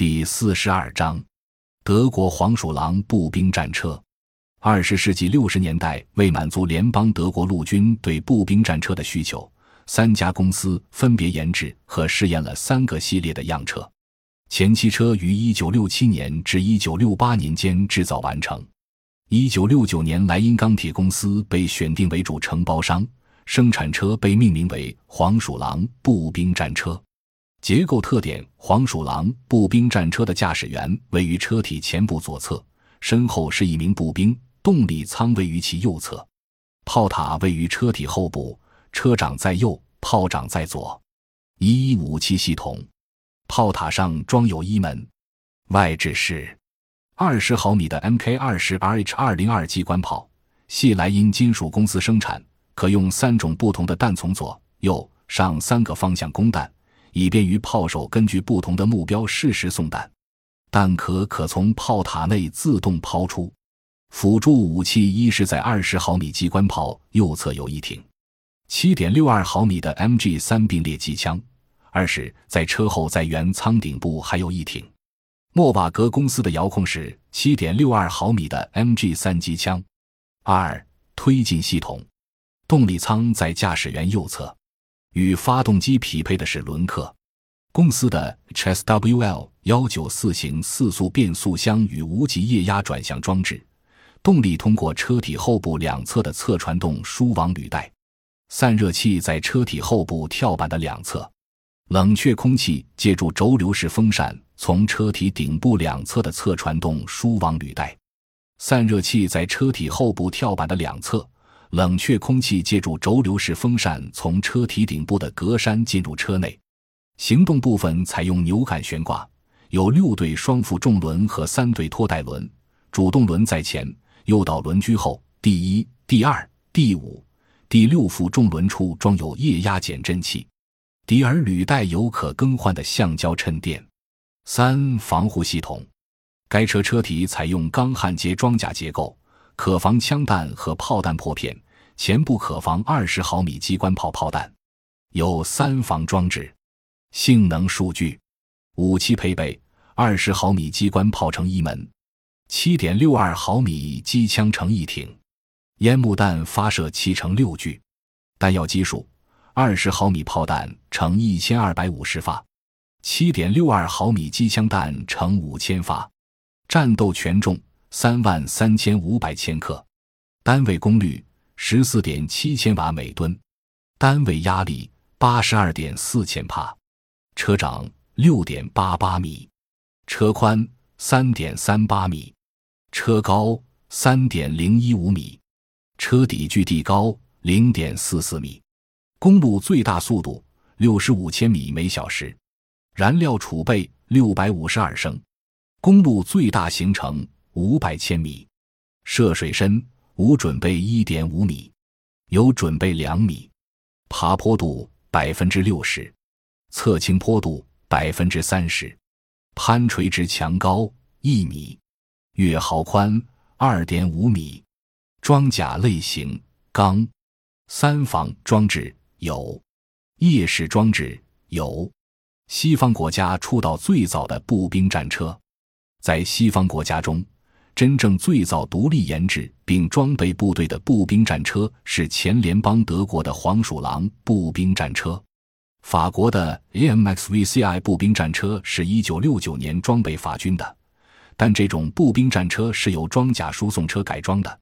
第四十二章，德国黄鼠狼步兵战车。二十世纪六十年代，为满足联邦德国陆军对步兵战车的需求，三家公司分别研制和试验了三个系列的样车。前期车于一九六七年至一九六八年间制造完成。一九六九年，莱茵钢铁公司被选定为主承包商，生产车被命名为黄鼠狼步兵战车。结构特点：黄鼠狼步兵战车的驾驶员位于车体前部左侧，身后是一名步兵，动力舱位于其右侧，炮塔位于车体后部，车长在右，炮长在左。一一武器系统：炮塔上装有一门，外置是二十毫米的 Mk 二十 RH 二零二机关炮，系莱茵金属公司生产，可用三种不同的弹从左、右、上三个方向供弹。以便于炮手根据不同的目标适时送弹，弹壳可从炮塔内自动抛出。辅助武器一是在二十毫米机关炮右侧有一挺七点六二毫米的 Mg 三并列机枪；二是在车后在原舱顶部还有一挺。莫瓦格公司的遥控是七点六二毫米的 Mg 三机枪。二推进系统，动力舱在驾驶员右侧。与发动机匹配的是轮克公司的 HSWL 幺九四型四速变速箱与无级液压转向装置，动力通过车体后部两侧的侧传动输往履带，散热器在车体后部跳板的两侧，冷却空气借助轴流式风扇从车体顶部两侧的侧传动输往履带，散热器在车体后部跳板的两侧。冷却空气借助轴流式风扇从车体顶部的格栅进入车内。行动部分采用扭杆悬挂，有六对双负重轮和三对拖带轮。主动轮在前，诱导轮居后。第一、第二、第五、第六副重轮处装有液压减震器。底儿履带有可更换的橡胶衬垫。三、防护系统。该车车体采用钢焊接装甲结构。可防枪弹和炮弹破片，前部可防二十毫米机关炮炮弹，有三防装置。性能数据：武器配备：二十毫米机关炮成一门，七点六二毫米机枪成一挺，烟幕弹发射器成六具，弹药基数：二十毫米炮弹乘一千二百五十发，七点六二毫米机枪弹乘五千发，战斗权重。三万三千五百千克，单位功率十四点七千瓦每吨，单位压力八十二点四千帕，车长六点八八米，车宽三点三八米，车高三点零一五米，车底距地高零点四四米，公路最大速度六十五千米每小时，燃料储备六百五十二升，公路最大行程。五百千米，涉水深无准备一点五米，有准备两米，爬坡度百分之六十，侧倾坡度百分之三十，攀垂直墙高一米，月壕宽二点五米，装甲类型钢，三防装置有，夜视装置有，西方国家出道最早的步兵战车，在西方国家中。真正最早独立研制并装备部队的步兵战车是前联邦德国的黄鼠狼步兵战车，法国的 AMXVCI 步兵战车是一九六九年装备法军的，但这种步兵战车是由装甲输送车改装的。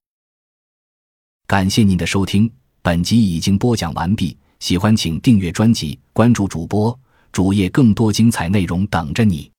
感谢您的收听，本集已经播讲完毕。喜欢请订阅专辑，关注主播主页，更多精彩内容等着你。